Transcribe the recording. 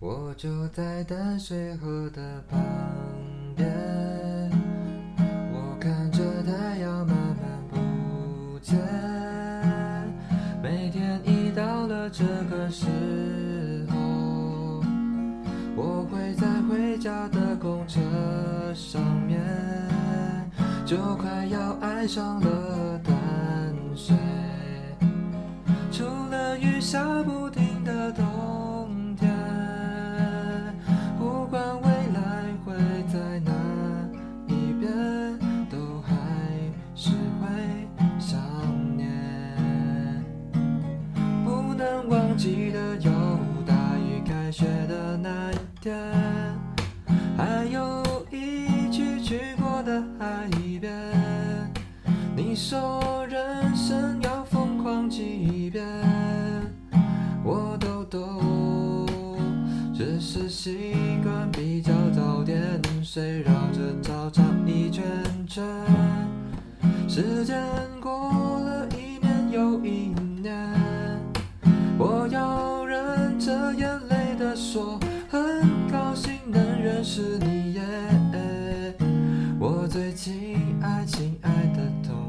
我就在淡水河的旁边，我看着太阳慢慢不见。每天一到了这个时候，我会在回家的公车上面，就快要爱上了淡水。除了雨下不停的记得有大雨开学的那一天，还有一起去过的海边。你说人生要疯狂几遍，我都懂，只是习惯比较早点睡，绕着操场一圈圈。时间过我要忍着眼泪的说，很高兴能认识你耶！我最亲爱、亲爱的同。